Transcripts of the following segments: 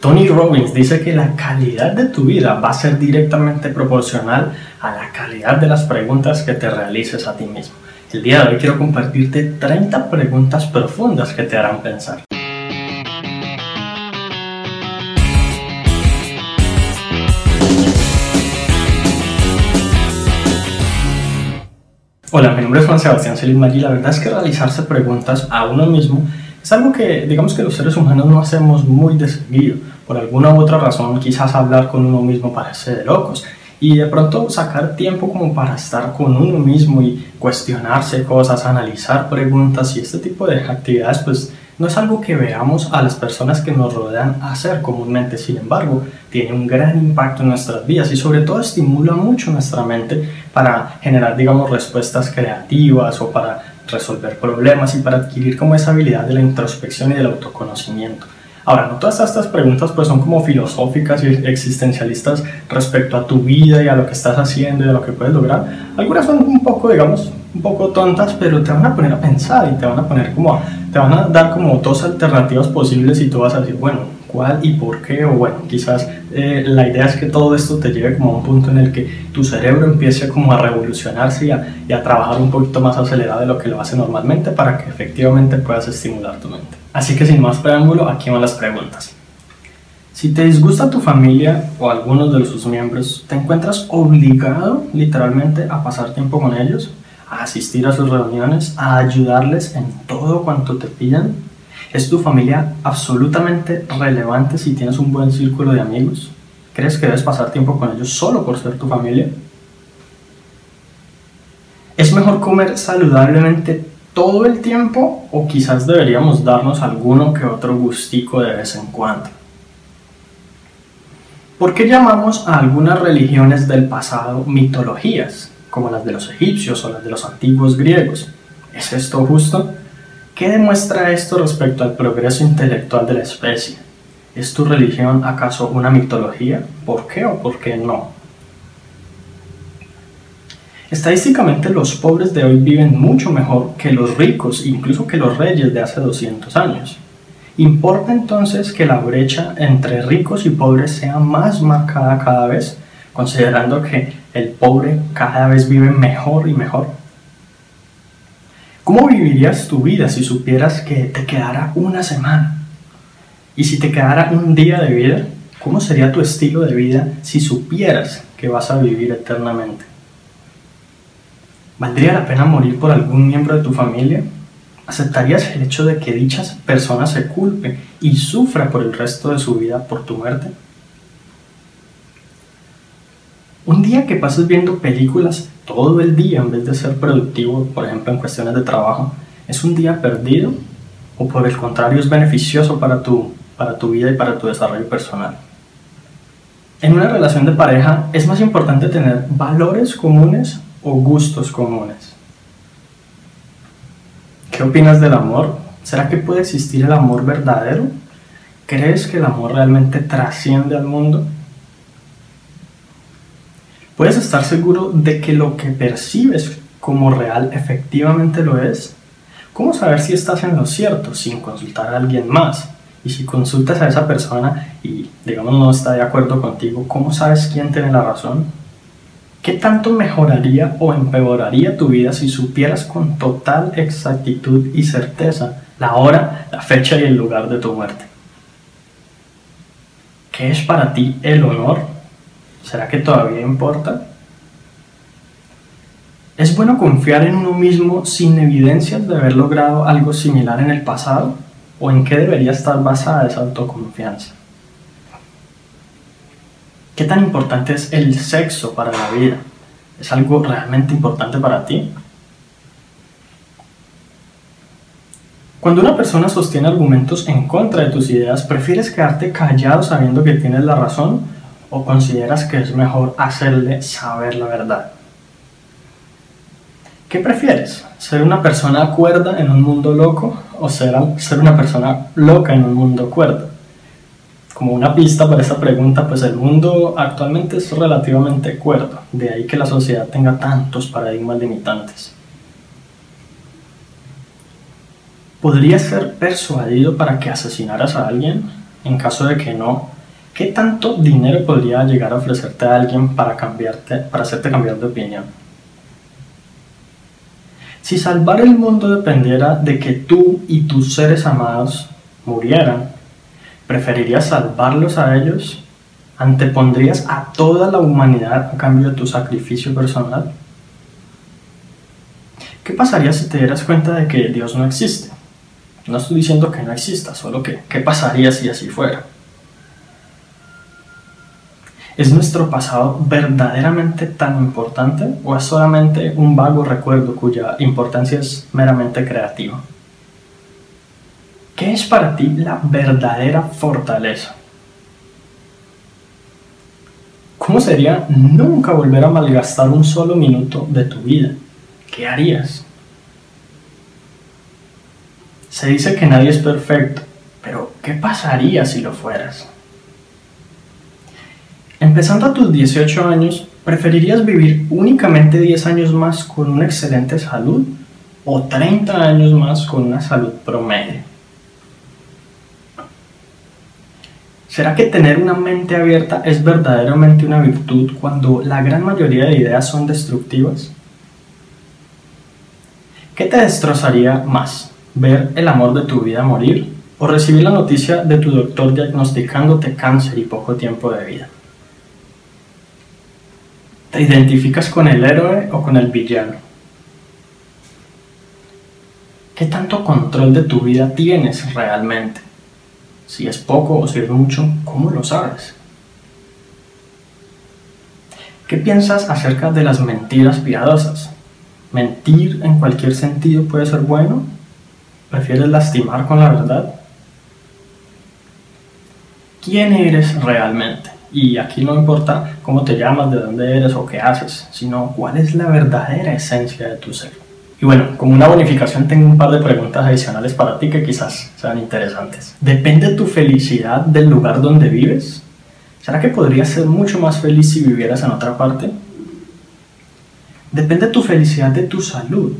Tony Robbins dice que la calidad de tu vida va a ser directamente proporcional a la calidad de las preguntas que te realices a ti mismo. El día de hoy quiero compartirte 30 preguntas profundas que te harán pensar. Hola, mi nombre es Juan Sebastián Celis y la verdad es que realizarse preguntas a uno mismo es algo que, digamos que los seres humanos no hacemos muy de seguido. Por alguna u otra razón, quizás hablar con uno mismo parece de locos. Y de pronto sacar tiempo como para estar con uno mismo y cuestionarse cosas, analizar preguntas y este tipo de actividades, pues no es algo que veamos a las personas que nos rodean hacer comúnmente. Sin embargo, tiene un gran impacto en nuestras vidas y sobre todo estimula mucho nuestra mente para generar, digamos, respuestas creativas o para resolver problemas y para adquirir como esa habilidad de la introspección y del autoconocimiento. Ahora, no todas estas preguntas pues son como filosóficas y existencialistas respecto a tu vida y a lo que estás haciendo y a lo que puedes lograr. Algunas son un poco, digamos, un poco tontas, pero te van a poner a pensar y te van a poner como, te van a dar como dos alternativas posibles y tú vas a decir, bueno, cuál y por qué, o bueno, quizás eh, la idea es que todo esto te lleve como a un punto en el que tu cerebro empiece como a revolucionarse y a, trabajar un poquito más acelerado de lo que lo hace normalmente para que efectivamente puedas estimular tu mente. Así que sin más preámbulo, aquí van las preguntas. Si te disgusta tu familia o algunos de sus miembros, ¿te encuentras obligado literalmente a pasar tiempo con ellos? ¿A asistir a sus reuniones? ¿A ayudarles en todo cuanto te pidan? ¿Es tu familia absolutamente relevante si tienes un buen círculo de amigos? ¿Crees que debes pasar tiempo con ellos solo por ser tu familia? ¿Es mejor comer saludablemente todo el tiempo o quizás deberíamos darnos alguno que otro gustico de vez en cuando? ¿Por qué llamamos a algunas religiones del pasado mitologías, como las de los egipcios o las de los antiguos griegos? ¿Es esto justo? ¿Qué demuestra esto respecto al progreso intelectual de la especie? ¿Es tu religión acaso una mitología? ¿Por qué o por qué no? Estadísticamente los pobres de hoy viven mucho mejor que los ricos, incluso que los reyes de hace 200 años. ¿Importa entonces que la brecha entre ricos y pobres sea más marcada cada vez, considerando que el pobre cada vez vive mejor y mejor? ¿Cómo vivirías tu vida si supieras que te quedara una semana? Y si te quedara un día de vida, ¿cómo sería tu estilo de vida si supieras que vas a vivir eternamente? ¿Valdría la pena morir por algún miembro de tu familia? ¿Aceptarías el hecho de que dicha persona se culpe y sufra por el resto de su vida por tu muerte? Un día que pases viendo películas todo el día en vez de ser productivo, por ejemplo en cuestiones de trabajo, ¿es un día perdido o por el contrario es beneficioso para tu, para tu vida y para tu desarrollo personal? En una relación de pareja es más importante tener valores comunes o gustos comunes. ¿Qué opinas del amor? ¿Será que puede existir el amor verdadero? ¿Crees que el amor realmente trasciende al mundo? ¿Puedes estar seguro de que lo que percibes como real efectivamente lo es? ¿Cómo saber si estás en lo cierto sin consultar a alguien más? Y si consultas a esa persona y, digamos, no está de acuerdo contigo, ¿cómo sabes quién tiene la razón? ¿Qué tanto mejoraría o empeoraría tu vida si supieras con total exactitud y certeza la hora, la fecha y el lugar de tu muerte? ¿Qué es para ti el honor? ¿Será que todavía importa? ¿Es bueno confiar en uno mismo sin evidencias de haber logrado algo similar en el pasado? ¿O en qué debería estar basada esa autoconfianza? ¿Qué tan importante es el sexo para la vida? ¿Es algo realmente importante para ti? Cuando una persona sostiene argumentos en contra de tus ideas, ¿prefieres quedarte callado sabiendo que tienes la razón o consideras que es mejor hacerle saber la verdad? ¿Qué prefieres? ¿Ser una persona cuerda en un mundo loco o ser, una persona loca en un mundo cuerdo? Como una pista para esta pregunta, pues el mundo actualmente es relativamente cuerdo, de ahí que la sociedad tenga tantos paradigmas limitantes. ¿Podrías ser persuadido para que asesinaras a alguien? En caso de que no, ¿qué tanto dinero podría llegar a ofrecerte a alguien para, cambiarte, para hacerte cambiar de opinión? Si salvar el mundo dependiera de que tú y tus seres amados murieran, ¿preferirías salvarlos a ellos? ¿Antepondrías a toda la humanidad a cambio de tu sacrificio personal? ¿Qué pasaría si te dieras cuenta de que Dios no existe? No estoy diciendo que no exista, solo que ¿qué pasaría si así fuera? ¿Es nuestro pasado verdaderamente tan importante o es solamente un vago recuerdo cuya importancia es meramente creativa? ¿Qué es para ti la verdadera fortaleza? ¿Cómo sería nunca volver a malgastar un solo minuto de tu vida? ¿Qué harías? Se dice que nadie es perfecto, pero ¿qué pasaría si lo fueras? Empezando a tus 18 años, ¿preferirías vivir únicamente 10 años más con una excelente salud o 30 años más con una salud promedio? ¿Será que tener una mente abierta es verdaderamente una virtud cuando la gran mayoría de ideas son destructivas? ¿Qué te destrozaría más? ¿Ver el amor de tu vida morir o recibir la noticia de tu doctor diagnosticándote cáncer y poco tiempo de vida? ¿Te identificas con el héroe o con el villano? ¿Qué tanto control de tu vida tienes realmente? Si es poco o si es mucho, ¿cómo lo sabes? ¿Qué piensas acerca de las mentiras piadosas? ¿Mentir en cualquier sentido puede ser bueno? ¿Prefieres lastimar con la verdad? ¿Quién eres realmente? Y aquí no importa cómo te llamas, de dónde eres o qué haces, sino cuál es la verdadera esencia de tu ser. Y bueno, como una bonificación tengo un par de preguntas adicionales para ti que quizás sean interesantes. ¿Depende tu felicidad del lugar donde vives? ¿Será que podrías ser mucho más feliz si vivieras en otra parte? Depende tu felicidad de tu salud.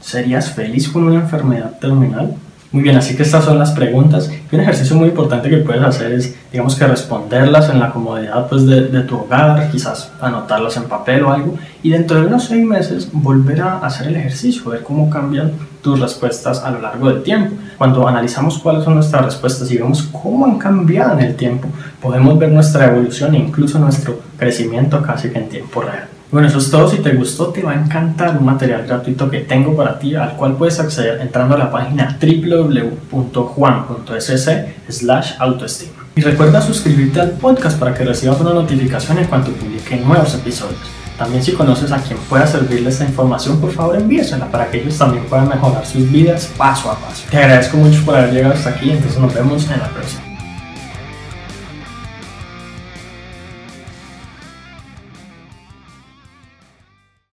¿Serías feliz con una enfermedad terminal? Muy bien, así que estas son las preguntas. Y un ejercicio muy importante que puedes hacer es, digamos que responderlas en la comodidad pues, de, de, tu hogar, quizás anotarlas en papel o algo, y dentro de unos seis meses volver a hacer el ejercicio, ver cómo cambian tus respuestas a lo largo del tiempo. Cuando analizamos cuáles son nuestras respuestas y vemos cómo han cambiado en el tiempo, podemos ver nuestra evolución e incluso nuestro crecimiento casi que en tiempo real. Bueno, eso es todo. Si te gustó, te va a encantar un material gratuito que tengo para ti, al cual puedes acceder entrando a la página www.juan.sc autoestima. Y recuerda suscribirte al podcast para que recibas una notificación en cuanto publique nuevos episodios. También si conoces a quien pueda servirle esta información, por favor envíesela para que ellos también puedan mejorar sus vidas paso a paso. Te agradezco mucho por haber llegado hasta aquí, entonces nos vemos en la próxima.